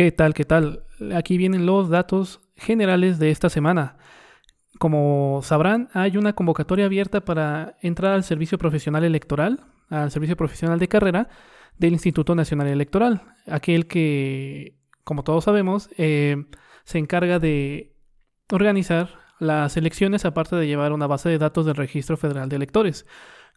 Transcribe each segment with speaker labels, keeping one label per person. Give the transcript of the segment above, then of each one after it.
Speaker 1: ¿Qué tal? ¿Qué tal? Aquí vienen los datos generales de esta semana. Como sabrán, hay una convocatoria abierta para entrar al servicio profesional electoral, al servicio profesional de carrera del Instituto Nacional Electoral, aquel que, como todos sabemos, eh, se encarga de organizar las elecciones aparte de llevar una base de datos del Registro Federal de Electores.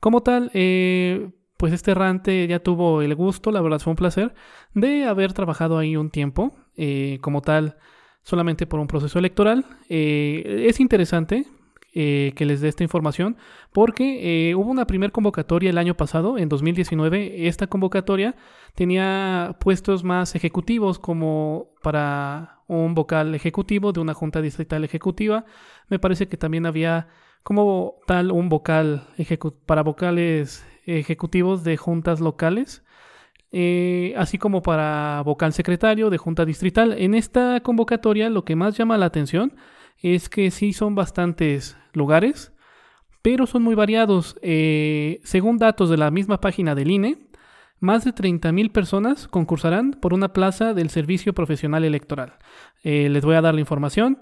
Speaker 1: Como tal, eh, pues este errante ya tuvo el gusto, la verdad fue un placer, de haber trabajado ahí un tiempo, eh, como tal, solamente por un proceso electoral. Eh, es interesante eh, que les dé esta información porque hubo una primera convocatoria el año pasado, en 2019. Esta convocatoria tenía puestos más ejecutivos como para un vocal ejecutivo de una junta distrital ejecutiva. Me parece que también había como tal un vocal para vocales ejecutivos de juntas locales, eh, así como para vocal secretario de junta distrital. En esta convocatoria lo que más llama la atención es que sí son bastantes lugares, pero son muy variados. Eh, según datos de la misma página del INE, más de 30.000 personas concursarán por una plaza del Servicio Profesional Electoral. Eh, les voy a dar la información.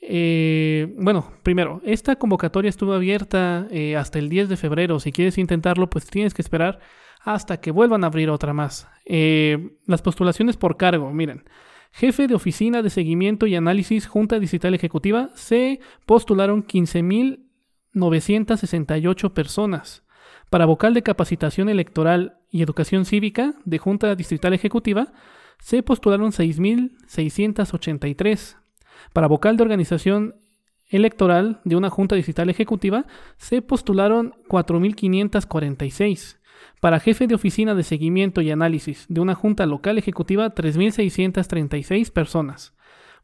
Speaker 1: Eh, bueno, primero, esta convocatoria estuvo abierta eh, hasta el 10 de febrero. Si quieres intentarlo, pues tienes que esperar hasta que vuelvan a abrir otra más. Eh, las postulaciones por cargo, miren. Jefe de Oficina de Seguimiento y Análisis Junta Digital Ejecutiva se postularon 15.968 personas. Para vocal de capacitación electoral y educación cívica de Junta Distrital Ejecutiva se postularon 6.683. Para vocal de organización electoral de una junta digital ejecutiva se postularon 4.546. Para jefe de oficina de seguimiento y análisis de una junta local ejecutiva, 3.636 personas.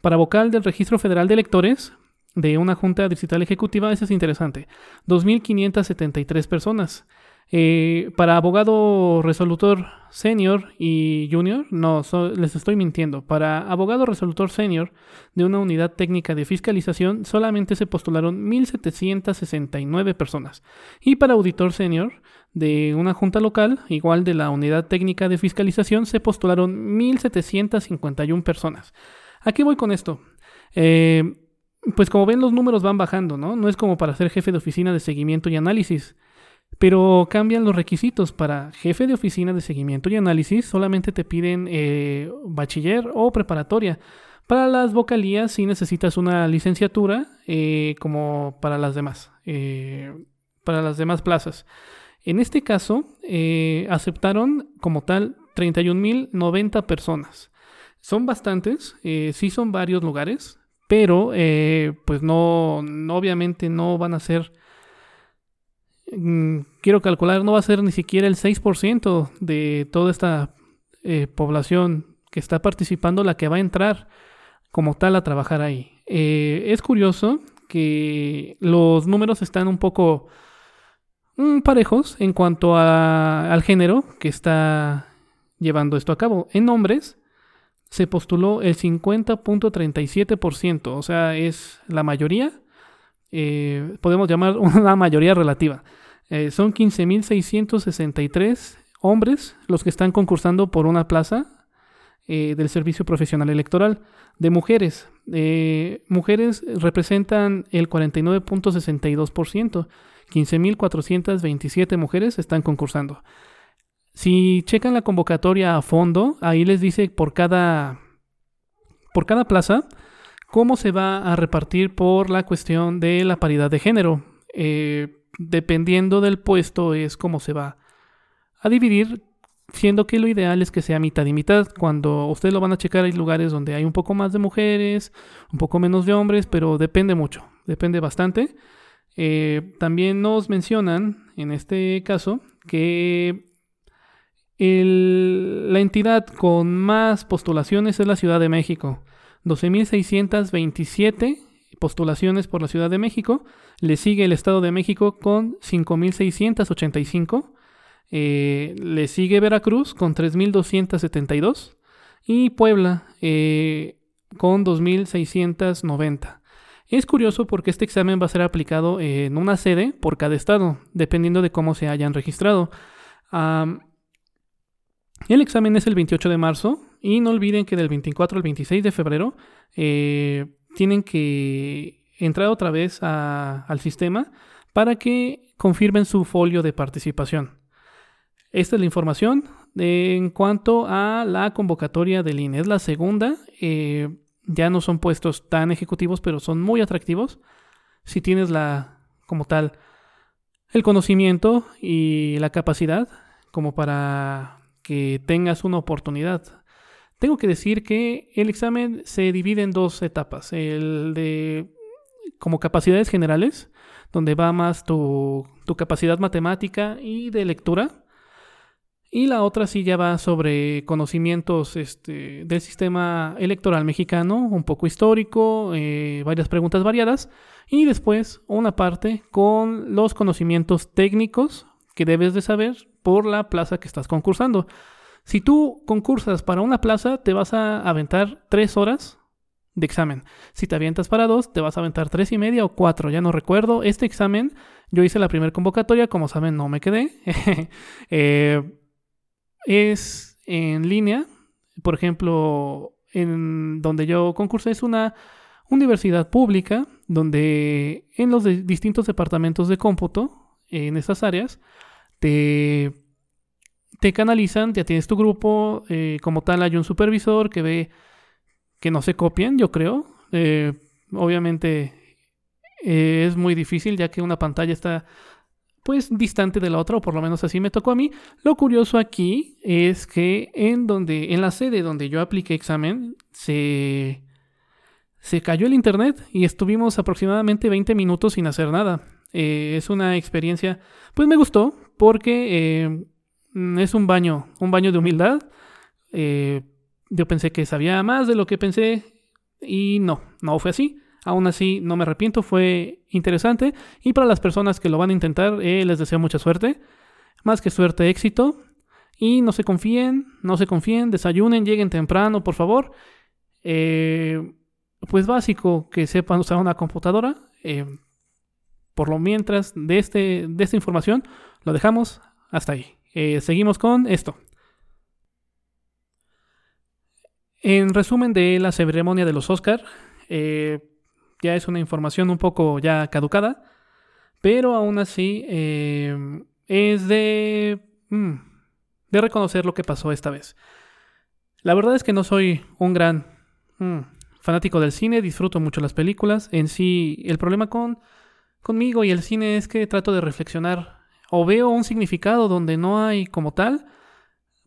Speaker 1: Para vocal del Registro Federal de Electores de una junta digital ejecutiva, eso es interesante, 2.573 personas. Eh, para abogado resolutor senior y junior, no, les estoy mintiendo. Para abogado resolutor senior de una unidad técnica de fiscalización solamente se postularon 1.769 personas. Y para auditor senior de una junta local, igual de la unidad técnica de fiscalización, se postularon 1.751 personas. ¿A qué voy con esto? Eh, pues como ven los números van bajando, ¿no? No es como para ser jefe de oficina de seguimiento y análisis. Pero cambian los requisitos. Para jefe de oficina de seguimiento y análisis solamente te piden eh, bachiller o preparatoria. Para las vocalías sí necesitas una licenciatura eh, como para las demás. Eh, para las demás plazas. En este caso, aceptaron como tal 31.090 personas. Son bastantes, sí son varios lugares, pero pues no, obviamente no van a ser quiero calcular, no va a ser ni siquiera el 6% de toda esta eh, población que está participando la que va a entrar como tal a trabajar ahí. Eh, es curioso que los números están un poco mm, parejos en cuanto al género que está llevando esto a cabo. En hombres se postuló el 50.37%, o sea, es la mayoría, eh, podemos llamar una mayoría relativa. Eh, son 15.663 hombres los que están concursando por una plaza eh, del Servicio Profesional Electoral. De mujeres, eh, mujeres representan el 49.62%. 15.427 mujeres están concursando. Si checan la convocatoria a fondo, ahí les dice por cada, por cada plaza cómo se va a repartir por la cuestión de la paridad de género. Eh, dependiendo del puesto es como se va a dividir, siendo que lo ideal es que sea mitad y mitad. Cuando ustedes lo van a checar hay lugares donde hay un poco más de mujeres, un poco menos de hombres, pero depende mucho, depende bastante. Eh, también nos mencionan en este caso que la entidad con más postulaciones es la Ciudad de México. 12.627 postulaciones por la Ciudad de México. Le sigue el Estado de México con 5.685. Eh, le sigue Veracruz con 3.272. Y Puebla eh, con 2.690. Es curioso porque este examen va a ser aplicado en una sede por cada estado, dependiendo de cómo se hayan registrado. el examen es el 28 de marzo Y no olviden que del 24 al 26 de febrero eh, tienen que entrar otra vez al sistema para que confirmen su folio de participación. Esta es la información en cuanto a la convocatoria del INE. Es la segunda. Eh, ya no son puestos tan ejecutivos, pero son muy atractivos. Si tienes la, como tal, el conocimiento y la capacidad como para que tengas una oportunidad. Tengo que decir que el examen se divide en dos etapas. El de como capacidades generales, donde va más tu, tu capacidad matemática y de lectura y la otra sí ya va sobre conocimientos este, del sistema electoral mexicano, un poco histórico, eh, varias preguntas variadas. Y después una parte con los conocimientos técnicos que debes de saber por la plaza que estás concursando. Si tú concursas para una plaza, te vas a aventar tres horas de examen. Si te avientas para dos, te vas a aventar tres y media o cuatro, ya no recuerdo. Este examen, yo hice la primera convocatoria, como saben, no me quedé. eh, es en línea. Por ejemplo, en donde yo concursé es una universidad pública donde en los distintos departamentos de cómputo, en esas áreas, te, te canalizan, ya tienes tu grupo, eh, como tal hay un supervisor que ve que no se copien, yo creo. Eh, obviamente eh, es muy difícil ya que una pantalla está pues distante de la otra, o por lo menos así me tocó a mí. Lo curioso aquí es que en donde, en la sede donde yo apliqué examen, se, se cayó el internet y estuvimos aproximadamente 20 minutos sin hacer nada. Es una experiencia, pues me gustó, porque es un baño, un baño de humildad. Eh, yo pensé que sabía más de lo que pensé y no, no fue así. Aún así, no me arrepiento, fue interesante. Y para las personas que lo van a intentar, eh, les deseo mucha suerte. Más que suerte, éxito. Y no se confíen, no se confíen, desayunen, lleguen temprano, por favor. Eh, pues básico que sepan usar una computadora. Eh, por lo mientras de, este, de esta información, lo dejamos hasta ahí. Seguimos con esto. En resumen de la ceremonia de los Oscar, ya es una información un poco ya caducada, pero aún así eh, es de, mm, de reconocer lo que pasó esta vez. La verdad es que no soy un gran mm, fanático del cine, disfruto mucho las películas. En sí, el problema con, conmigo y el cine es que trato de reflexionar o veo un significado donde no hay como tal,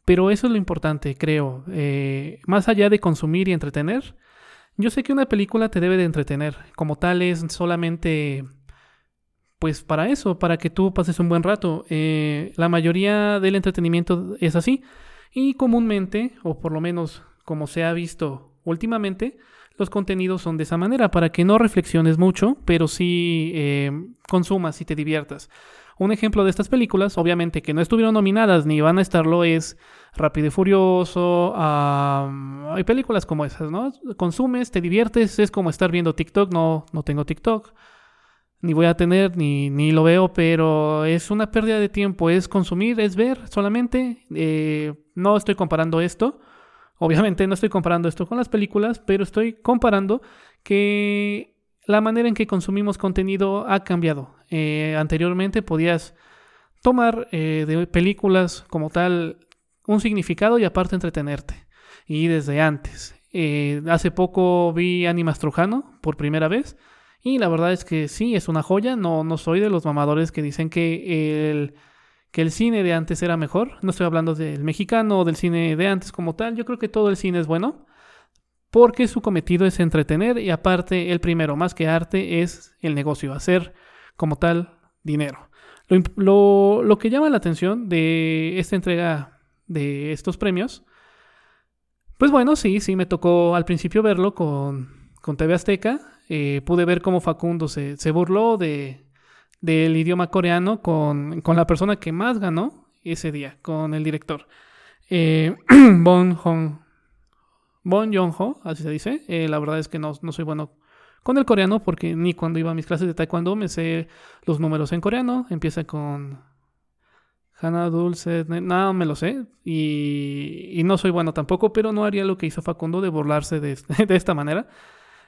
Speaker 1: pero eso es lo importante, creo. Eh, más allá de consumir y entretener, yo sé que una película te debe de entretener, como tal es solamente pues para eso, para que tú pases un buen rato. Eh, la mayoría del entretenimiento es así y comúnmente, o por lo menos como se ha visto últimamente, los contenidos son de esa manera, para que no reflexiones mucho, pero sí eh, consumas y te diviertas. Un ejemplo de estas películas, obviamente que no estuvieron nominadas ni van a estarlo, es Rápido y Furioso. hay películas como esas, ¿no? Consumes, te diviertes, es como estar viendo TikTok. No, no tengo TikTok, ni voy a tener, ni, ni lo veo, pero es una pérdida de tiempo. Es consumir, es ver solamente. Eh, no estoy comparando esto. Obviamente no estoy comparando esto con las películas, pero estoy comparando que la manera en que consumimos contenido ha cambiado. Eh, anteriormente podías tomar eh, de películas como tal un significado y aparte entretenerte. Y desde antes. Eh, hace poco vi Animas Trujano por primera vez. Y la verdad es que sí, es una joya. No, no soy de los mamadores que dicen que el, que el cine de antes era mejor. No estoy hablando del mexicano o del cine de antes como tal. Yo creo que todo el cine es bueno porque su cometido es entretener y aparte el primero, más que arte, es el negocio, hacer como tal dinero. Lo, que llama la atención de esta entrega de estos premios, pues bueno, sí, sí, me tocó al principio verlo con, con TV Azteca. Eh, pude ver cómo Facundo se, burló de, del idioma coreano con, la persona que más ganó ese día, con el director. Eh, bon Hong Bon Jong-ho, así se dice. Eh, la verdad es que no, soy bueno con el coreano porque ni cuando iba a mis clases de taekwondo me sé los números en coreano. Empieza con Hannah Dulce, no me lo sé. Y, no soy bueno tampoco, pero no haría lo que hizo Facundo de burlarse de, de esta manera.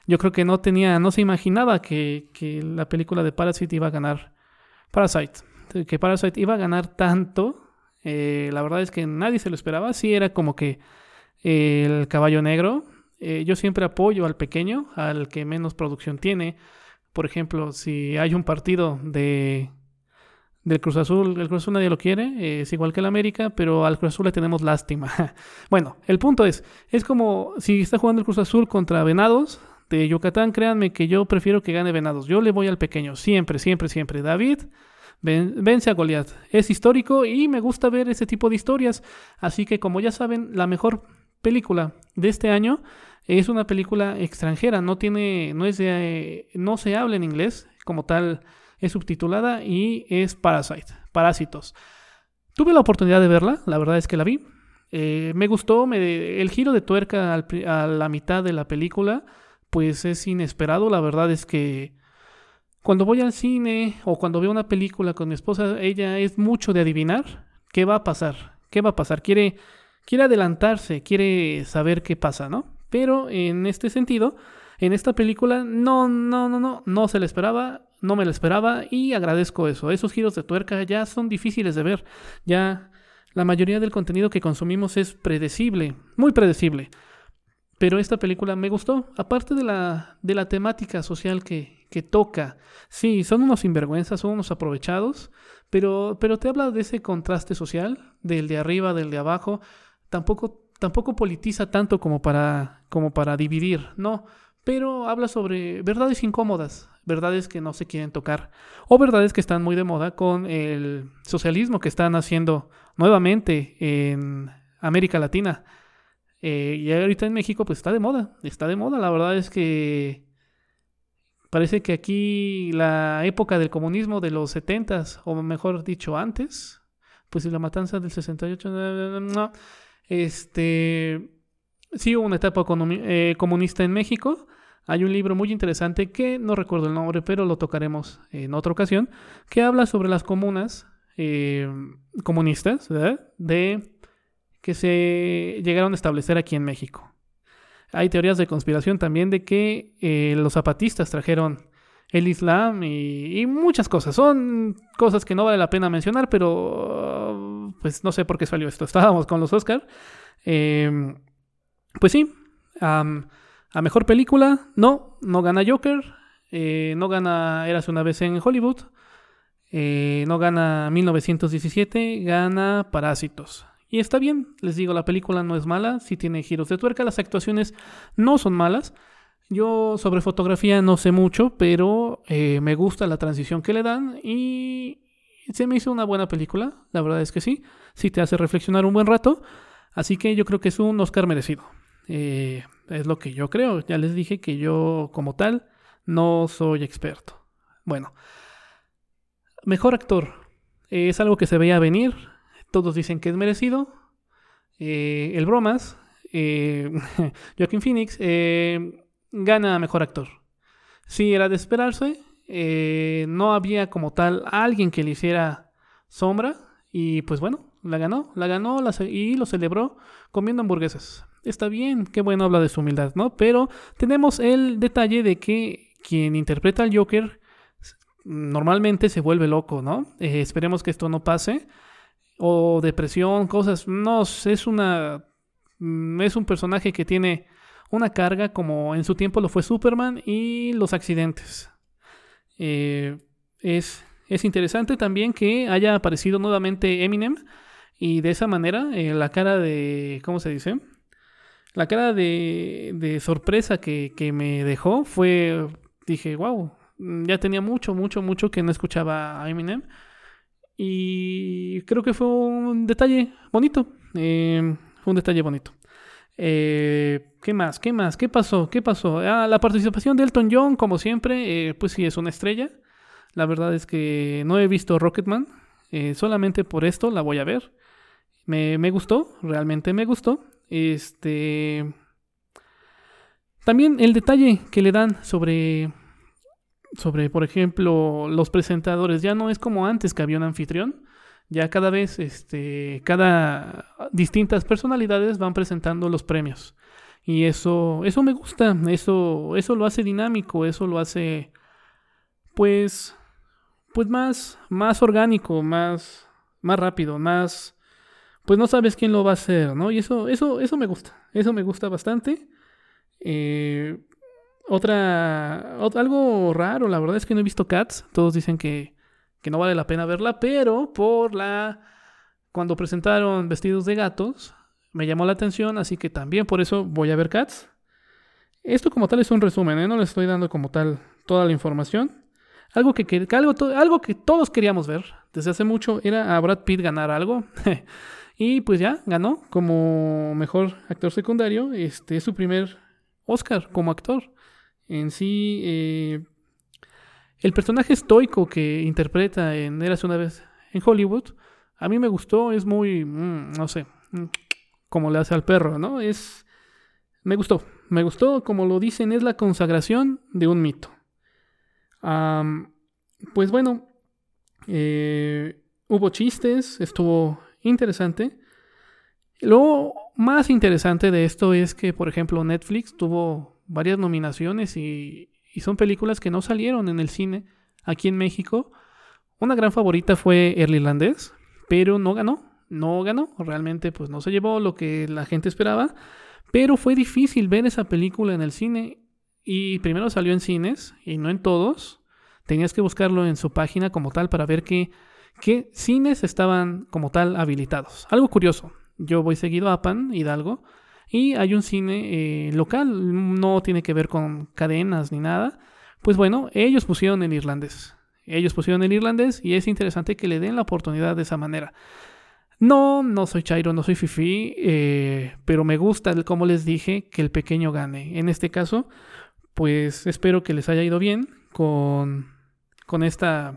Speaker 1: Yo creo que no tenía, no se imaginaba que, que, la película de Parasite iba a ganar. Parasite. Que Parasite iba a ganar tanto. Eh, la verdad es que nadie se lo esperaba. Sí, era como que el caballo negro. Eh, yo siempre apoyo al pequeño, al que menos producción tiene. Por ejemplo, si hay un partido de del Cruz Azul. El Cruz Azul nadie lo quiere, es igual que el América, pero al Cruz Azul le tenemos lástima. bueno, el punto es, es como si está jugando el Cruz Azul contra Venados de Yucatán, créanme que yo prefiero que gane Venados. Yo le voy al pequeño, siempre, siempre, siempre. David vence a Goliat. Es histórico y me gusta ver ese tipo de historias. Así que como ya saben, la mejor película de este año es una película extranjera, no tiene, no es de, no se habla en inglés como tal es subtitulada y es Parasite, Parásitos. Tuve la oportunidad de verla, la verdad es que la vi. Eh, me gustó, el giro de tuerca a la mitad de la película, pues es inesperado. La verdad es que cuando voy al cine o cuando veo una película con mi esposa, ella es mucho de adivinar qué va a pasar, qué va a pasar. Quiere, quiere adelantarse, quiere saber qué pasa, ¿no? Pero en este sentido, en esta película no, no, no, no, no se le esperaba no me lo esperaba y agradezco eso. Esos giros de tuerca ya son difíciles de ver. Ya la mayoría del contenido que consumimos es predecible, muy predecible. Pero esta película me gustó, aparte de la, de la temática social que, que toca. Sí, son unos sinvergüenzas, son unos aprovechados, pero, pero te habla de ese contraste social, del de arriba, del de abajo. Tampoco, tampoco politiza tanto como para, como para dividir, no pero habla sobre verdades incómodas, verdades que no se quieren tocar, o verdades que están muy de moda con el socialismo que están haciendo nuevamente en América Latina. Eh, y ahorita en México pues está de moda, está de moda, la verdad es que parece que aquí la época del comunismo de los 70 o mejor dicho antes, pues la matanza del 68, no, este, sí hubo una etapa eh, comunista en México, hay un libro muy interesante que no recuerdo el nombre, pero lo tocaremos en otra ocasión, que habla sobre las comunas eh, comunistas de que se llegaron a establecer aquí en México. Hay teorías de conspiración también de que eh, los zapatistas trajeron el Islam y, muchas cosas. Son cosas que no vale la pena mencionar, pero pues no sé por qué salió esto. Estábamos con los Oscar. Eh, pues sí. A mejor película, no, no gana Joker, eh, no gana Eras una vez en Hollywood, eh, no gana 1917, gana Parásitos. Y está bien, les digo, la película no es mala, sí tiene giros de tuerca, las actuaciones no son malas. Yo sobre fotografía no sé mucho, pero eh, me gusta la transición que le dan y se me hizo una buena película, la verdad es que sí, sí te hace reflexionar un buen rato, así que yo creo que es un Oscar merecido. Eh, es lo que yo creo. Ya les dije que yo como tal no soy experto. Bueno, mejor actor. es algo que se veía venir. Todos dicen que es merecido. Eh, el bromas, eh, Joaquin Phoenix, eh, gana mejor actor. Sí, era de esperarse. No había como tal alguien que le hiciera sombra. Y pues bueno, la ganó, la ganó y lo celebró comiendo hamburguesas está bien, qué bueno habla de su humildad, ¿no? Pero tenemos el detalle de que quien interpreta al Joker normalmente se vuelve loco, ¿no? Eh, esperemos que esto no pase. O depresión, cosas. No, es una. Mm, es un personaje que tiene una carga como en su tiempo lo fue Superman y los accidentes. Eh, es, es interesante también que haya aparecido nuevamente Eminem y de esa manera eh, la cara de. ¿Cómo se dice? La cara de, sorpresa que, me dejó fue, dije, wow, ya tenía mucho, mucho, mucho que no escuchaba a Eminem. Y creo que fue un detalle bonito. Eh, fue un detalle bonito. Eh, ¿Qué más? ¿Qué más? ¿Qué pasó? ¿Qué pasó? Ah, la participación de Elton John, como siempre, eh, pues sí, es una estrella. La verdad es que no he visto Rocketman. solamente por esto la voy a ver. Me, me gustó, realmente me gustó. Este. También el detalle que le dan sobre. Sobre, por ejemplo, los presentadores. Ya no es como antes que había un anfitrión. Ya cada vez, este, cada distintas personalidades van presentando los premios. Y eso, eso me gusta, eso, eso lo hace dinámico, eso lo hace, pues, pues más, más orgánico, más, más rápido, más, pues no sabes quién lo va a hacer, ¿no? Y eso, eso, eso me gusta, eso me gusta bastante. Eh, otra, algo raro, la verdad es que no he visto Cats. Todos dicen que, que no vale la pena verla, pero por la cuando presentaron vestidos de gatos me llamó la atención, así que también por eso voy a ver Cats. Esto como tal es un resumen, ¿eh? no les estoy dando como tal toda la información. Algo que, algo, algo que todos queríamos ver desde hace mucho era a Brad Pitt ganar algo. y pues ya ganó como mejor actor secundario. Este es su primer Oscar como actor. En sí, eh, el personaje estoico que interpreta en Eras una vez en Hollywood, a mí me gustó, es muy, mm, no sé, mm, como le hace al perro, ¿no? Es, me gustó, me gustó, como lo dicen, es la consagración de un mito. pues bueno, eh, hubo chistes, estuvo interesante. Lo más interesante de esto es que, por ejemplo, Netflix tuvo varias nominaciones y, son películas que no salieron en el cine aquí en México. Una gran favorita fue El Irlandés, pero no ganó, no ganó, realmente pues no se llevó lo que la gente esperaba, pero fue difícil ver esa película en el cine y primero salió en cines y no en todos. Tenías que buscarlo en su página como tal para ver qué, qué cines estaban como tal habilitados. Algo curioso, yo voy seguido a Pan, Hidalgo, y hay un cine eh, local, no tiene que ver con cadenas ni nada. Pues bueno, ellos pusieron el irlandés. Ellos pusieron el irlandés y es interesante que le den la oportunidad de esa manera. No, no soy Chairo, no soy Fifi, eh, pero me gusta, como les dije, que el pequeño gane. En este caso, pues espero que les haya ido bien con, con esta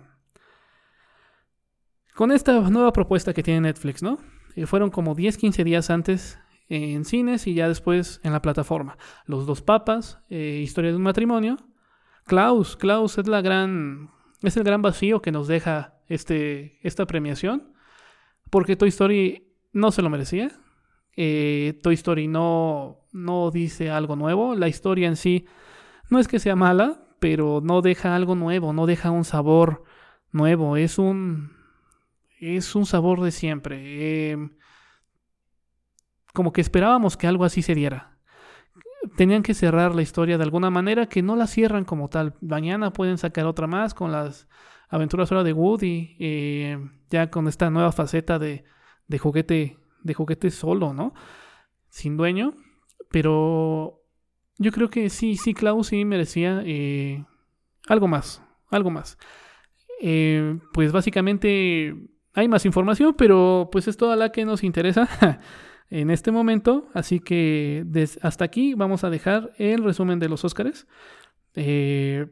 Speaker 1: con esta nueva propuesta que tiene Netflix, ¿no? Eh, fueron como 10, 15 días antes en cines y ya después en la plataforma. Los dos papas, eh, historia de un matrimonio. Klaus, Klaus es la gran, es el gran vacío que nos deja este, esta premiación, porque Toy Story no se lo merecía. Eh, Toy Story no, no dice algo nuevo. La historia en sí no es que sea mala, pero no deja algo nuevo, no deja un sabor nuevo. Es un, es un sabor de siempre. Eh, como que esperábamos que algo así se diera. Tenían que cerrar la historia de alguna manera que no la cierran como tal. Mañana pueden sacar otra más con las aventuras ahora de Woody, eh, ya con esta nueva faceta de, de juguete, de juguete solo, ¿no? Sin dueño. Pero yo creo que sí, sí, Klaus sí merecía eh, algo más, algo más. Eh, pues básicamente hay más información, pero pues es toda la que nos interesa. en este momento. Así que hasta aquí vamos a dejar el resumen de los Óscares. Eh,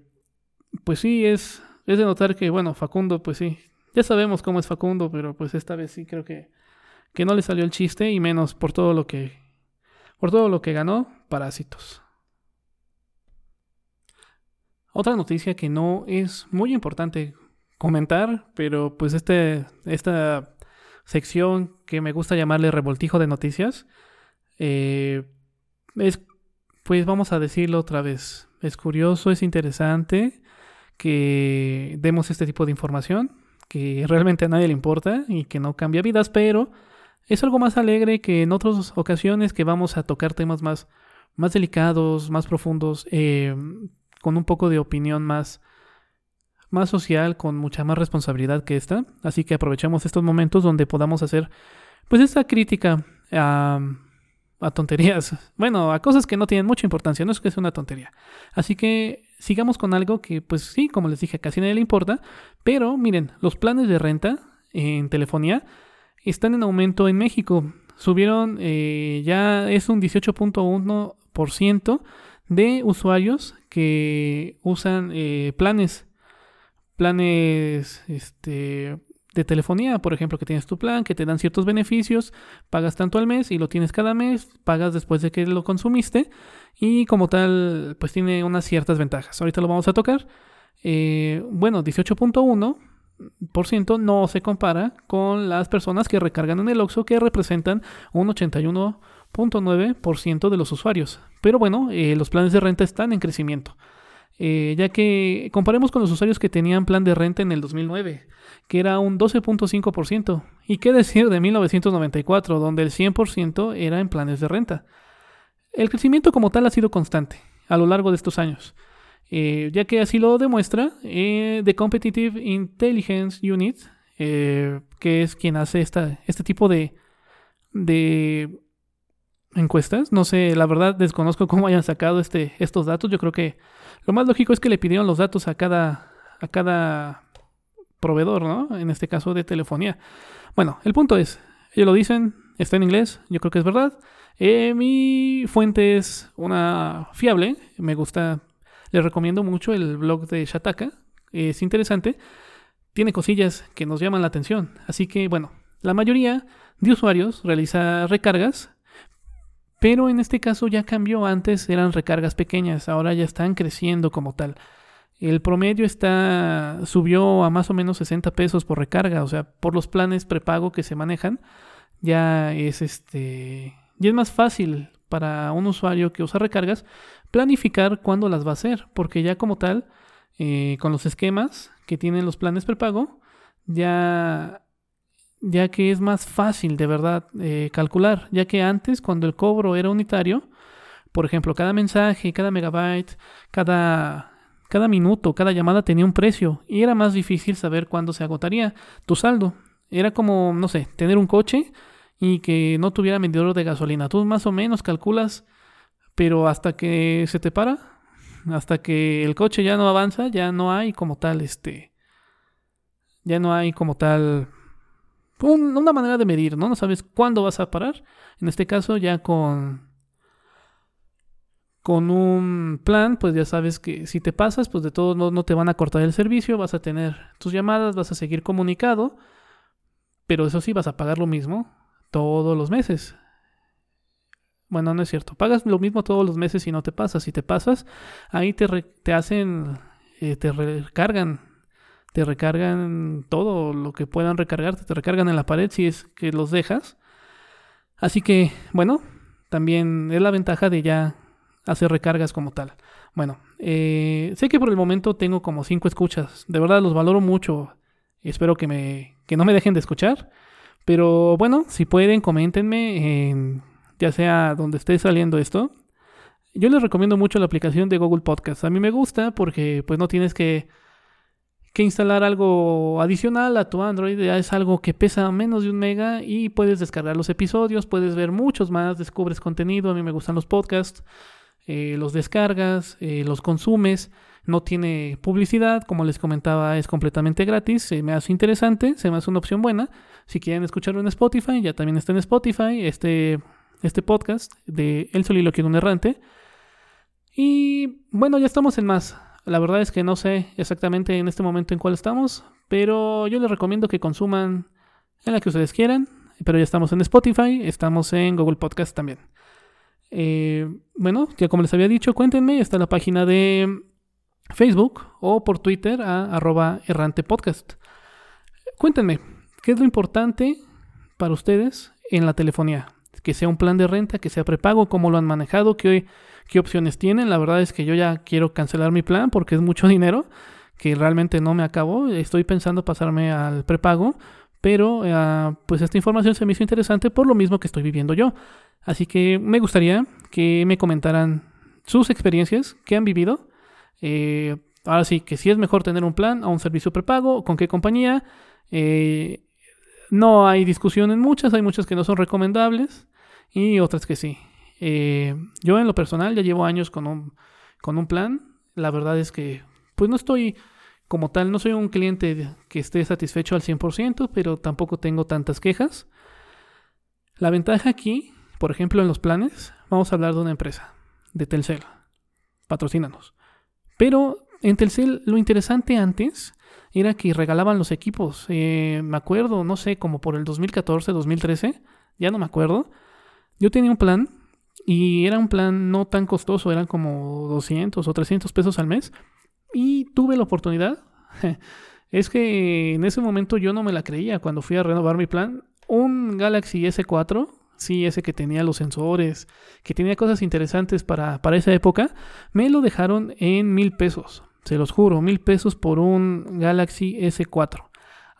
Speaker 1: pues sí, es, es de notar que, bueno, Facundo, pues sí, ya sabemos cómo es Facundo, pero pues esta vez sí creo que, que no le salió el chiste y menos por todo lo que, por todo lo que ganó Parásitos. Otra noticia que no es muy importante comentar, pero pues este, esta sección que me gusta llamarle revoltijo de noticias. Eh, es, pues vamos a decirlo otra vez. Es curioso, es interesante que demos este tipo de información que realmente a nadie le importa y que no cambia vidas, pero es algo más alegre que en otras ocasiones que vamos a tocar temas más, más delicados, más profundos, eh, con un poco de opinión más, más social, con mucha más responsabilidad que esta. Así que aprovechemos estos momentos donde podamos hacer, pues, esta crítica a, a tonterías. Bueno, a cosas que no tienen mucha importancia, no es que sea una tontería. Así que sigamos con algo que, pues sí, como les dije, casi nadie le importa. Pero miren, los planes de renta en telefonía están en aumento en México. Subieron, eh, ya es un 18.1% de usuarios que usan eh, planes planes este, de telefonía, por ejemplo, que tienes tu plan, que te dan ciertos beneficios, pagas tanto al mes y lo tienes cada mes, pagas después de que lo consumiste y como tal, pues tiene unas ciertas ventajas. Ahorita lo vamos a tocar. Eh, bueno, 18.1 no se compara con las personas que recargan en el OXXO que representan un 81.9% de los usuarios. Pero bueno, eh, los planes de renta están en crecimiento. Eh, ya que comparemos con los usuarios que tenían plan de renta en el 2009, que era un 12.5%, y qué decir de 1994, donde el 100% era en planes de renta. El crecimiento como tal ha sido constante a lo largo de estos años. Eh, ya que así lo demuestra eh, The Competitive Intelligence Unit, eh, que es quien hace esta, este tipo de, de encuestas. No sé, la verdad desconozco cómo hayan sacado este, estos datos. Yo creo que lo más lógico es que le pidieron los datos a cada, a cada proveedor, ¿no? En este caso de telefonía. Bueno, el punto es, ellos lo dicen, está en inglés, yo creo que es verdad. mi fuente es una fiable, me gusta les recomiendo mucho el blog de Shataka. Es interesante. Tiene cosillas que nos llaman la atención. Así que, bueno, la mayoría de usuarios realiza recargas. Pero en este caso ya cambió. Antes eran recargas pequeñas. Ahora ya están creciendo como tal. El promedio está subió a más o menos 60 pesos por recarga, o sea, por los planes prepago que se manejan, ya es este ya es más fácil para un usuario que usa recargas planificar cuándo las va a hacer, porque ya como tal, eh, con los esquemas que tienen los planes prepago, ya, ya que es más fácil de verdad eh, calcular, ya que antes cuando el cobro era unitario, por ejemplo, cada mensaje, cada megabyte, cada, cada minuto, cada llamada tenía un precio y era más difícil saber cuándo se agotaría tu saldo. Era como, no sé, tener un coche y que no tuviera medidor de gasolina. Tú más o menos calculas pero hasta que se te para, hasta que el coche ya no avanza, ya no hay como tal, este, ya no hay como tal una manera de medir, ¿no? No sabes cuándo vas a parar. En este caso ya con con un plan, pues ya sabes que si te pasas, pues de todos no, no te van a cortar el servicio, vas a tener tus llamadas, vas a seguir comunicado, pero eso sí vas a pagar lo mismo todos los meses. Bueno, no es cierto. Pagas lo mismo todos los meses y no te pasas. Si te pasas, ahí te, te hacen, eh, te recargan, te recargan todo lo que puedan recargarte, te recargan en la pared si es que los dejas. Así que, bueno, también es la ventaja de ya hacer recargas como tal. Bueno, eh, sé que por el momento tengo como cinco escuchas. De verdad los valoro mucho. Espero que, me, que no me dejen de escuchar. Pero bueno, si pueden, coméntenme en ya sea donde esté saliendo esto. Yo les recomiendo mucho la aplicación de Google Podcast. A mí me gusta porque pues no tienes que, que instalar algo adicional a tu Android. Ya es algo que pesa menos de un mega y puedes descargar los episodios, puedes ver muchos más, descubres contenido. A mí me gustan los podcasts, eh, los descargas, eh, los consumes. No tiene publicidad, como les comentaba, es completamente gratis. Se me hace interesante, se me hace una opción buena. Si quieren escucharlo en Spotify, ya también está en Spotify. Este este podcast de El soliloquio de un errante. Y bueno, ya estamos en más. La verdad es que no sé exactamente en este momento en cuál estamos, pero yo les recomiendo que consuman en la que ustedes quieran. Pero ya estamos en Spotify, estamos en Google Podcast también. Eh, bueno, ya como les había dicho, cuéntenme, está la página de Facebook o por Twitter a arroba errante podcast. Cuéntenme, ¿qué es lo importante para ustedes en la telefonía? que sea un plan de renta, que sea prepago, cómo lo han manejado, qué, qué opciones tienen. La verdad es que yo ya quiero cancelar mi plan porque es mucho dinero que realmente no me acabo. Estoy pensando pasarme al prepago, pero eh, pues esta información se me hizo interesante por lo mismo que estoy viviendo yo. Así que me gustaría que me comentaran sus experiencias, qué han vivido. Eh, ahora sí, que si es mejor tener un plan o un servicio prepago, con qué compañía. Eh, no hay discusión en muchas, hay muchas que no son recomendables y otras que sí. Eh, yo en lo personal ya llevo años con un, con un plan. La verdad es que pues no estoy como tal, no soy un cliente que esté satisfecho al 100%, pero tampoco tengo tantas quejas. La ventaja aquí, por ejemplo, en los planes, vamos a hablar de una empresa, de Telcel. Patrocínanos. Pero en Telcel lo interesante antes era que regalaban los equipos. Eh, me acuerdo, no sé, como por el 2014, 2013, ya no me acuerdo. Yo tenía un plan y era un plan no tan costoso, eran como 200 o 300 pesos al mes. Y tuve la oportunidad, Es que en ese momento yo no me la creía cuando fui a renovar mi plan. Un Galaxy S4, sí, ese que tenía los sensores, que tenía cosas interesantes para, para esa época, me lo dejaron en mil pesos. Se los juro, mil pesos por un Galaxy S4.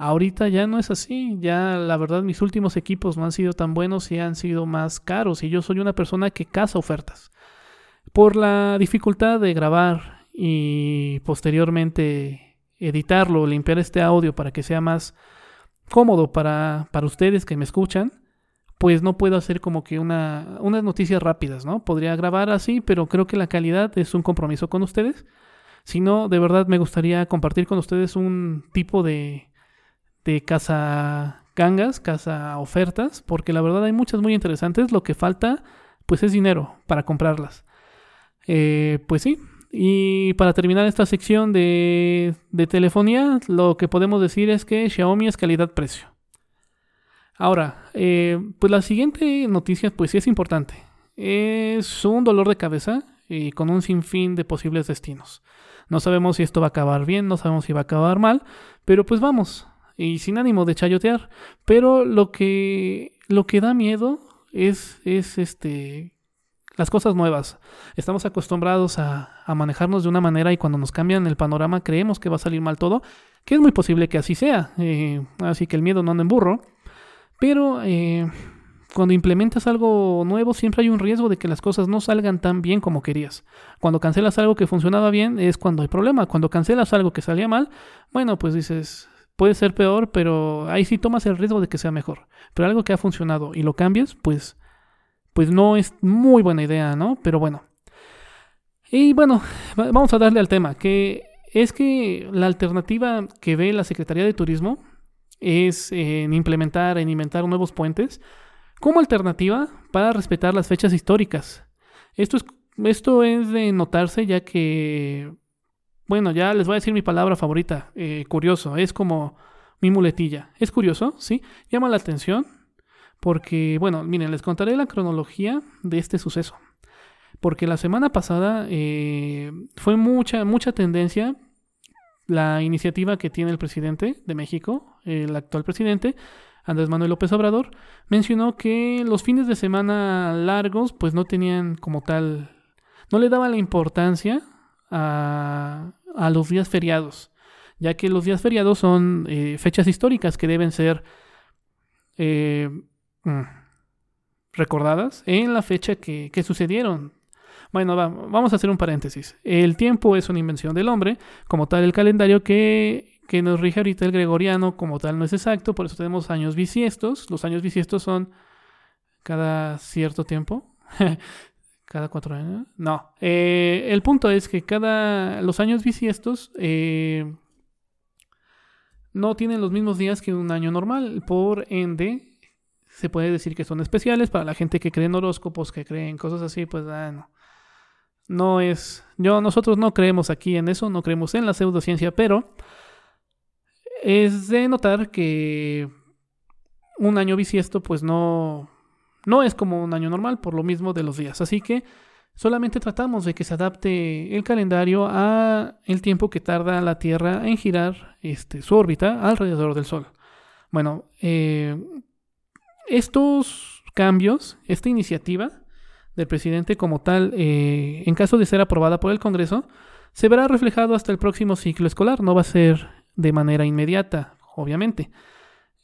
Speaker 1: Ahorita ya no es así, ya la verdad mis últimos equipos no han sido tan buenos y han sido más caros y yo soy una persona que caza ofertas. Por la dificultad de grabar y posteriormente editarlo, limpiar este audio para que sea más cómodo para, para ustedes que me escuchan, pues no puedo hacer como que una, unas noticias rápidas, ¿no? Podría grabar así, pero creo que la calidad es un compromiso con ustedes. Si no, de verdad me gustaría compartir con ustedes un tipo de, de casa gangas, casa ofertas, porque la verdad hay muchas muy interesantes. Lo que falta, pues es dinero para comprarlas. Eh, pues sí. Y para terminar esta sección de, de telefonía, lo que podemos decir es que Xiaomi es calidad-precio. Ahora, eh, pues la siguiente noticia, pues sí es importante. Es un dolor de cabeza y con un sinfín de posibles destinos. No sabemos si esto va a acabar bien, no sabemos si va a acabar mal, pero pues vamos, y sin ánimo de chayotear. Pero lo que, lo que da miedo es, es este, las cosas nuevas. Estamos acostumbrados a, manejarnos de una manera y cuando nos cambian el panorama creemos que va a salir mal todo, que es muy posible que así sea. Eh, así que el miedo no anda en burro. Pero eh, cuando implementas algo nuevo siempre hay un riesgo de que las cosas no salgan tan bien como querías. Cuando cancelas algo que funcionaba bien es cuando hay problema. Cuando cancelas algo que salía mal, bueno, pues dices, puede ser peor, pero ahí sí tomas el riesgo de que sea mejor. Pero algo que ha funcionado y lo cambias, pues, pues no es muy buena idea, ¿no? Pero bueno. Y bueno, vamos a darle al tema, que es que la alternativa que ve la Secretaría de Turismo es en implementar, en inventar nuevos puentes como alternativa para respetar las fechas históricas. Esto es, esto es de notarse ya que bueno, ya les voy a decir mi palabra favorita, eh, curioso, es como mi muletilla. Es curioso, ¿sí? Llama la atención porque, bueno, miren, les contaré la cronología de este suceso. Porque la semana pasada eh, fue mucha, mucha tendencia la iniciativa que tiene el presidente de México, el actual presidente, Andrés Manuel López Obrador, mencionó que los fines de semana largos pues no tenían como tal, no le daban la importancia a, los días feriados, ya que los días feriados son eh, fechas históricas que deben ser eh, mm, recordadas en la fecha que, sucedieron. Bueno, vamos a hacer un paréntesis. El tiempo es una invención del hombre, como tal el calendario que, que nos rige ahorita el gregoriano, como tal no es exacto, por eso tenemos años bisiestos. Los años bisiestos son cada cierto tiempo. Cada cuatro años. No. Eh, el punto es que cada. Los años bisiestos. Eh, no tienen los mismos días que un año normal. Por ende. Se puede decir que son especiales. Para la gente que cree en horóscopos, que cree en cosas así, pues ah, no. No es. Yo, nosotros no creemos aquí en eso. No creemos en la pseudociencia. Pero. Es de notar que. Un año bisiesto, pues no no es como un año normal por lo mismo de los días. Así que solamente tratamos de que se adapte el calendario a el tiempo que tarda la Tierra en girar este, su órbita alrededor del Sol. Bueno, eh, estos cambios, esta iniciativa del presidente como tal, eh, en caso de ser aprobada por el Congreso, se verá reflejado hasta el próximo ciclo escolar. No va a ser de manera inmediata, obviamente.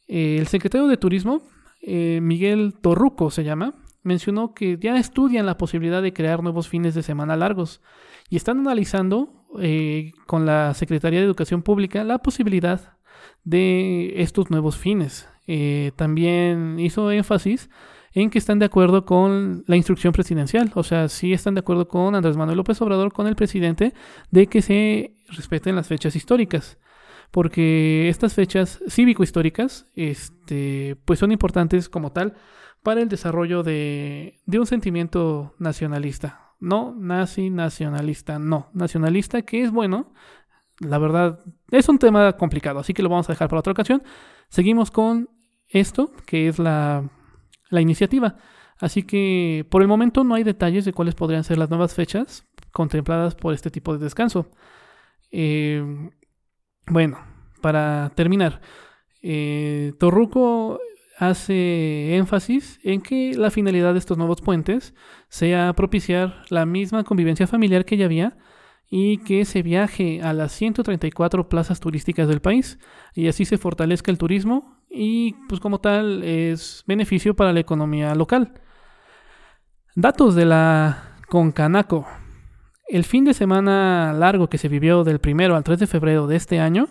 Speaker 1: el secretario de Turismo eh, Miguel Torruco se llama, mencionó que ya estudian la posibilidad de crear nuevos fines de semana largos y están analizando eh, con la Secretaría de Educación Pública la posibilidad de estos nuevos fines. Eh, también hizo énfasis en que están de acuerdo con la instrucción presidencial, o sea, sí están de acuerdo con Andrés Manuel López Obrador, con el presidente, de que se respeten las fechas históricas porque estas fechas cívico-históricas este, pues son importantes como tal para el desarrollo de, un sentimiento nacionalista. No nazi nacionalista, no. Nacionalista que es bueno. La verdad, es un tema complicado, así que lo vamos a dejar para otra ocasión. Seguimos con esto, que es la, la iniciativa. Así que por el momento no hay detalles de cuáles podrían ser las nuevas fechas contempladas por este tipo de descanso. Eh, bueno, para terminar, eh, Torruco hace énfasis en que la finalidad de estos nuevos puentes sea propiciar la misma convivencia familiar que ya había y que se viaje a las 134 plazas turísticas del país y así se fortalezca el turismo y pues como tal es beneficio para la economía local. Datos de la Concanaco. El fin de semana largo que se vivió del primero al 3 de febrero de este año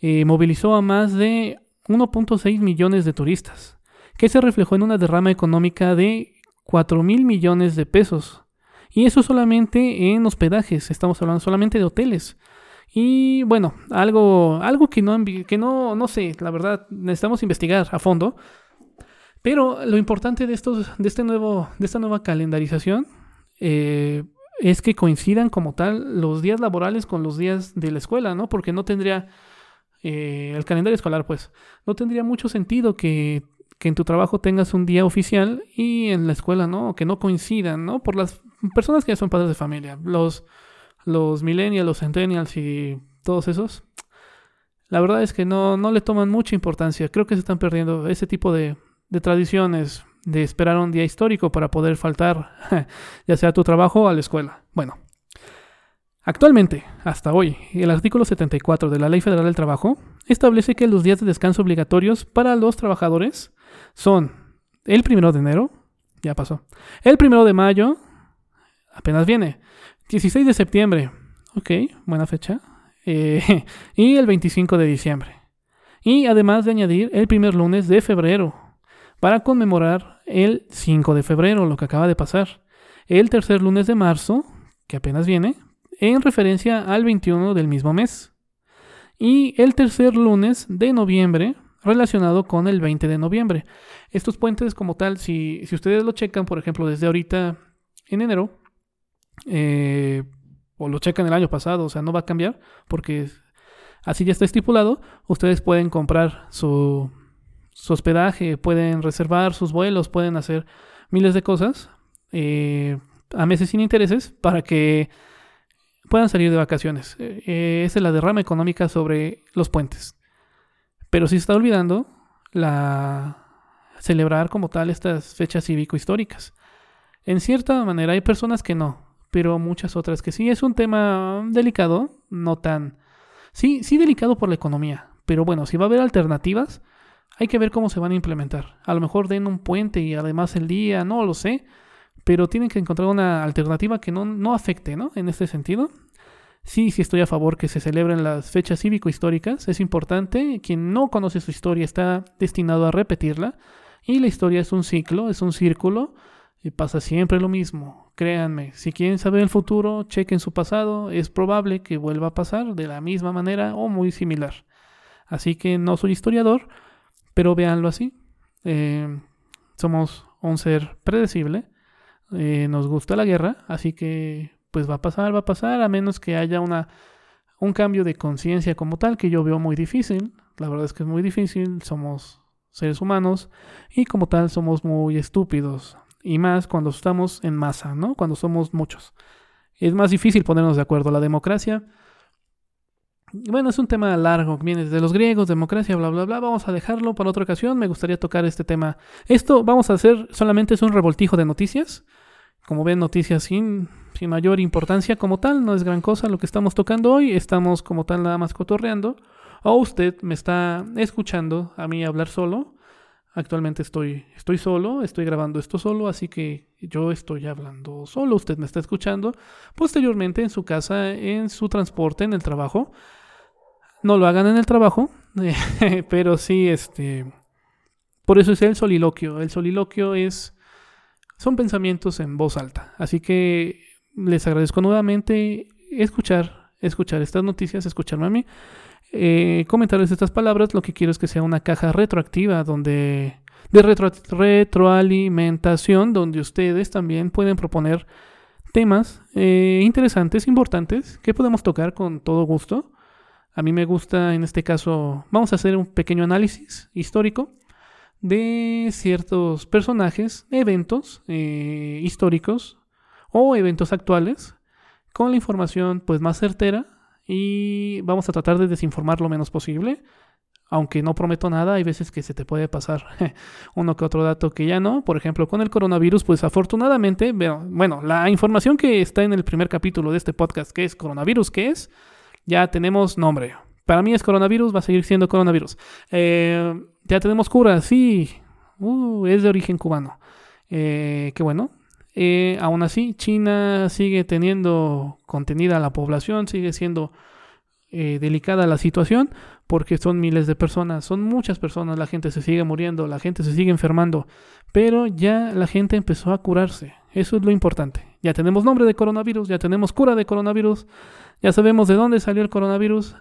Speaker 1: eh, movilizó a más de 1.6 millones de turistas, que se reflejó en una derrama económica de 4 mil millones de pesos. Y eso solamente en hospedajes, estamos hablando solamente de hoteles. Y bueno, algo, algo que, no, que no, no sé, la verdad, necesitamos investigar a fondo. Pero lo importante de, estos, de, este nuevo, de esta nueva calendarización eh, es que coincidan como tal los días laborales con los días de la escuela, ¿no? Porque no tendría eh, el calendario escolar, pues, no tendría mucho sentido que, en tu trabajo tengas un día oficial y en la escuela, ¿no? Que no coincidan, ¿no? Por las personas que ya son padres de familia, los, los millennials, los centennials y todos esos. La verdad es que no, no le toman mucha importancia. Creo que se están perdiendo ese tipo de, de tradiciones de esperar un día histórico para poder faltar, ya sea a tu trabajo o a la escuela. Bueno, Actualmente, hasta hoy, el artículo 74 de la Ley Federal del Trabajo establece que los días de descanso obligatorios para los trabajadores son el primero de enero, ya pasó, el primero de mayo, apenas viene, 16 de septiembre, ok, buena fecha, eh, y el 25 de diciembre. Y además de añadir el primer lunes de febrero, para conmemorar el 5 de febrero, lo que acaba de pasar. El tercer lunes de marzo, que apenas viene, en referencia al 21 del mismo mes. Y el tercer lunes de noviembre relacionado con el 20 de noviembre. Estos puentes como tal, si, si ustedes lo checan, por ejemplo, desde ahorita en enero, eh, o lo checan el año pasado, o sea, no va a cambiar, porque así ya está estipulado, ustedes pueden comprar su, su hospedaje, pueden reservar sus vuelos, pueden hacer miles de cosas eh, a meses sin intereses para que puedan salir de vacaciones. Eh, esa es la derrama económica sobre los puentes. Pero sí se está olvidando la celebrar como tal estas fechas cívico-históricas. En cierta manera hay personas que no, pero muchas otras que sí. Es un tema delicado, no tan... Sí, sí delicado por la economía, pero bueno, si va a haber alternativas, hay que ver cómo se van a implementar. A lo mejor den un puente y además el día, no lo sé, pero tienen que encontrar una alternativa que no, afecte, ¿no? En este sentido. Sí, sí estoy a favor que se celebren las fechas cívico-históricas, es importante, quien no conoce su historia está destinado a repetirla, y la historia es un ciclo, es un círculo, y pasa siempre lo mismo. Créanme, si quieren saber el futuro, chequen su pasado, es probable que vuelva a pasar de la misma manera o muy similar. Así que no soy historiador, pero véanlo así. Eh, somos un ser predecible eh, nos gusta la guerra, así que pues va a pasar, va a pasar, a menos que haya una, un cambio de conciencia como tal, que yo veo muy difícil. La verdad es que es muy difícil, somos seres humanos y como tal somos muy estúpidos. Y más cuando estamos en masa, ¿no? Cuando somos muchos. Es más difícil ponernos de acuerdo. La democracia, bueno, es un tema largo, viene desde los griegos, democracia, bla, bla, bla. Vamos a dejarlo para otra ocasión. Me gustaría tocar este tema. Esto vamos a hacer solamente es un revoltijo de noticias como ven, noticias sin, sin mayor importancia como tal, no es gran cosa lo que estamos tocando hoy, estamos como tal nada más cotorreando, o usted me está escuchando a mí hablar solo. Actualmente estoy, estoy solo, estoy grabando esto solo, así que yo estoy hablando solo, usted me está escuchando. Posteriormente en su casa, en su transporte, en el trabajo. No lo hagan en el trabajo, pero sí, este... Por eso es el soliloquio. El soliloquio es son pensamientos en voz alta. Así que les agradezco nuevamente escuchar, escuchar estas noticias, escucharme a mí, eh, comentarles estas palabras. Lo que quiero es que sea una caja retroactiva donde de retroalimentación, donde ustedes también pueden proponer temas eh, interesantes, importantes, que podemos tocar con todo gusto. A mí me gusta, en este caso, vamos a hacer un pequeño análisis histórico de ciertos personajes, eventos eh, históricos o eventos actuales con la información pues más certera y vamos a tratar de desinformar lo menos posible. Aunque no prometo nada, hay veces que se te puede pasar uno que otro dato que ya no. Por ejemplo, con el coronavirus, pues afortunadamente, bueno, la información que está en el primer capítulo de este podcast, que es coronavirus, ¿qué es? Ya tenemos nombre. Para mí es coronavirus, va a seguir siendo coronavirus. Eh, ya tenemos cura, sí. Uh, es de origen cubano. Eh, qué bueno. Eh, aún así, China sigue teniendo contenida la población, sigue siendo eh, delicada la situación porque son miles de personas, son muchas personas, la gente se sigue muriendo, la gente se sigue enfermando, pero ya la gente empezó a curarse, eso es lo importante. Ya tenemos nombre de coronavirus, ya tenemos cura de coronavirus, ya sabemos de dónde salió el coronavirus,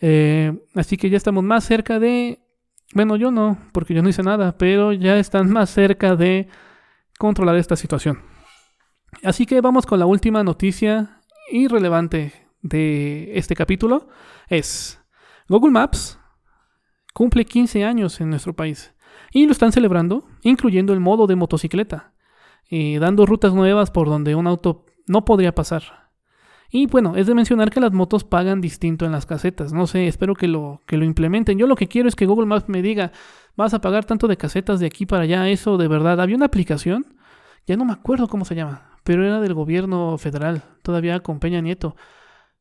Speaker 1: eh, así que ya estamos más cerca de, bueno, yo no, porque yo no hice nada, pero ya están más cerca de controlar esta situación. Así que vamos con la última noticia irrelevante de este capítulo. Es Google Maps cumple 15 años en nuestro país y lo están celebrando, incluyendo el modo de motocicleta, eh, dando rutas nuevas por donde un auto no podría pasar. Y bueno, es de mencionar que las motos pagan distinto en las casetas. No sé, espero que lo, que lo implementen. Yo lo que quiero es que Google Maps me diga, vas a pagar tanto de casetas de aquí para allá. Eso de verdad. Había una aplicación, ya no me acuerdo cómo se llama pero era del gobierno federal, todavía con Peña Nieto.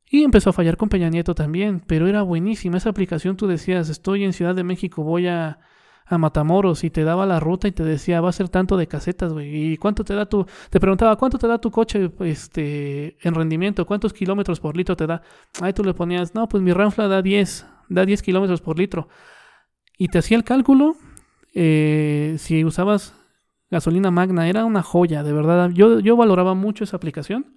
Speaker 1: Y empezó a fallar con Peña Nieto también, pero era buenísima esa aplicación. Tú decías, estoy en Ciudad de México, voy a, a Matamoros y te daba la ruta y te decía, va a ser tanto de casetas, güey. ¿Y cuánto te da tu, te preguntaba, ¿cuánto te da tu coche este, en rendimiento? ¿Cuántos kilómetros por litro te da? Ahí tú le ponías, no, pues mi Ranfla da 10, da 10 kilómetros por litro. Y te hacía el cálculo, eh, si usabas gasolina magna, era una joya, de verdad. Yo, yo valoraba mucho esa aplicación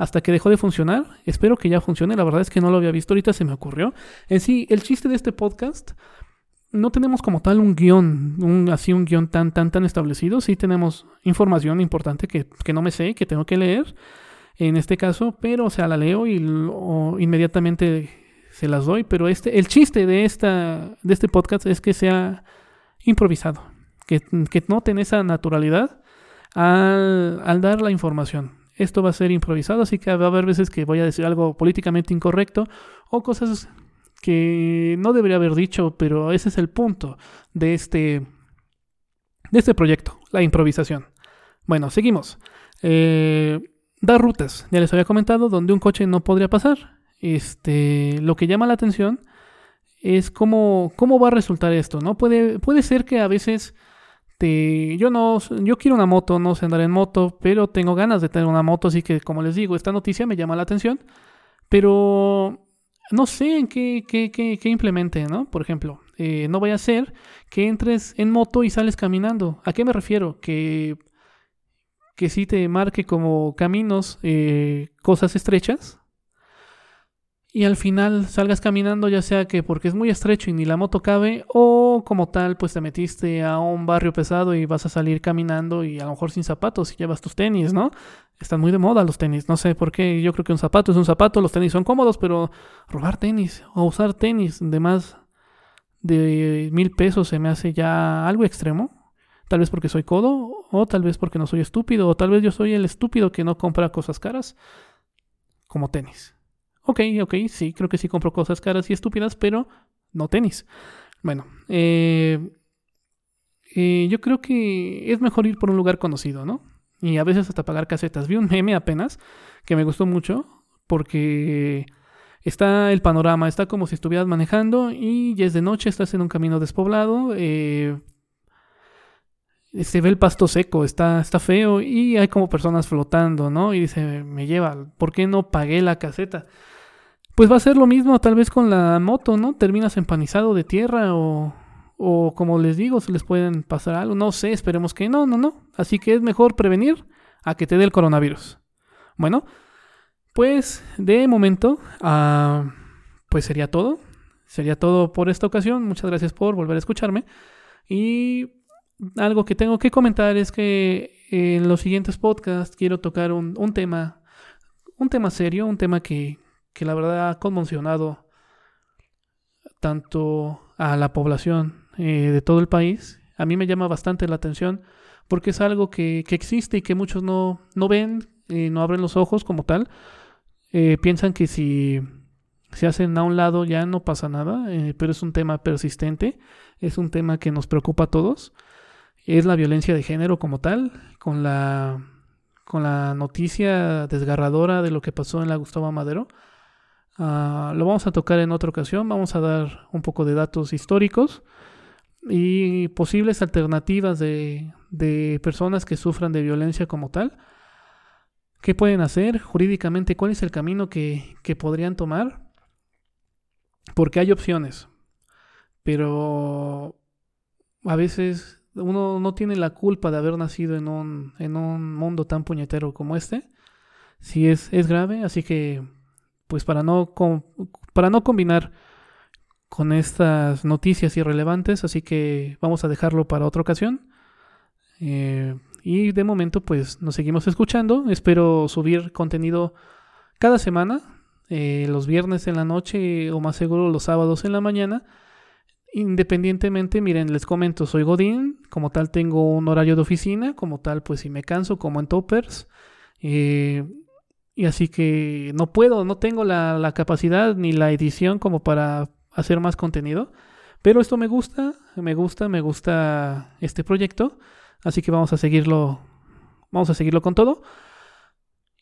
Speaker 1: hasta que dejó de funcionar. Espero que ya funcione, la verdad es que no lo había visto, ahorita se me ocurrió. En sí, el chiste de este podcast, no tenemos como tal un guion, un, así un guion tan, tan, tan establecido. Sí tenemos información importante que, que no me sé, que tengo que leer en este caso, pero o sea, la leo y inmediatamente se las doy. Pero este, el chiste de, esta, de este podcast es que sea improvisado que, noten esa naturalidad al, dar la información. Esto va a ser improvisado, así que va a haber veces que voy a decir algo políticamente incorrecto o cosas que no debería haber dicho, pero ese es el punto de este, de este proyecto, la improvisación. Bueno, seguimos. Eh, dar rutas, ya les había comentado, donde un coche no podría pasar. Este, lo que llama la atención es cómo, cómo va a resultar esto, ¿no? Puede, puede ser que a veces este, yo no, yo quiero una moto, no sé andar en moto, pero tengo ganas de tener una moto, así que como les digo, esta noticia me llama la atención, pero no sé en qué, qué, qué, implemente, ¿no? Por ejemplo, eh, no vaya a ser que entres en moto y sales caminando. ¿A qué me refiero? Que, que sí te marque como caminos, eh, cosas estrechas, y al final salgas caminando, ya sea que porque es muy estrecho y ni la moto cabe, o como tal, pues te metiste a un barrio pesado y vas a salir caminando y a lo mejor sin zapatos y llevas tus tenis, ¿no? Están muy de moda los tenis, no sé por qué, yo creo que un zapato es un zapato, los tenis son cómodos, pero robar tenis o usar tenis de más de mil pesos se me hace ya algo extremo. Tal vez porque soy codo, o tal vez porque no soy estúpido, o tal vez yo soy el estúpido que no compra cosas caras como tenis. Ok, ok, sí, creo que sí compro cosas caras y estúpidas, pero no tenis. Bueno, eh, eh, yo creo que es mejor ir por un lugar conocido, ¿no? Y a veces hasta pagar casetas. Vi un meme apenas que me gustó mucho porque está el panorama, está como si estuvieras manejando y ya es de noche, estás en un camino despoblado, eh, se ve el pasto seco, está, está feo y hay como personas flotando, ¿no? Y dice, me lleva, ¿por qué no pagué la caseta? Pues va a ser lo mismo tal vez con la moto, ¿no? Terminas empanizado de tierra o, o como les digo, se les pueden pasar algo, no sé, esperemos que no, no, no. Así que es mejor prevenir a que te dé el coronavirus. Bueno, pues de momento, uh, pues sería todo. Sería todo por esta ocasión. Muchas gracias por volver a escucharme. Y algo que tengo que comentar es que en los siguientes podcasts quiero tocar un, tema, un tema serio, un tema que, que, la verdad ha conmocionado tanto a la población eh, de todo el país. A mí me llama bastante la atención porque es algo que, que existe y que muchos no, no ven, no abren los ojos como tal. Eh, piensan que si se hacen a un lado ya no pasa nada, eh, pero es un tema persistente, es un tema que nos preocupa a todos. Es la violencia de género como tal, con la, con la noticia desgarradora de lo que pasó en la Gustavo Madero. Ah, lo vamos a tocar en otra ocasión, vamos a dar un poco de datos históricos y posibles alternativas de, de personas que sufran de violencia como tal. ¿Qué pueden hacer jurídicamente? ¿Cuál es el camino que, que podrían tomar? Porque hay opciones, pero a veces uno no tiene la culpa de haber nacido en un, en un mundo tan puñetero como este. Sí es, es grave, así que pues para no, para no combinar con estas noticias irrelevantes, así que vamos a dejarlo para otra ocasión. Eh, y de momento pues nos seguimos escuchando. Espero subir contenido cada semana eh, los viernes en la noche o más seguro los sábados en la mañana. Independientemente, miren, les comento, soy Godín, como tal tengo un horario de oficina, como tal pues si me canso como en toppers. Eh, y así que no puedo, no tengo la, la, capacidad ni la edición como para hacer más contenido. Pero esto me gusta, me gusta, me gusta este proyecto. Así que vamos a seguirlo, vamos a seguirlo con todo.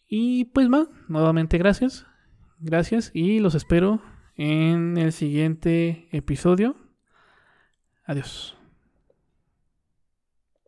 Speaker 1: Y pues más, nuevamente gracias. Gracias y los espero en el siguiente episodio. Adiós.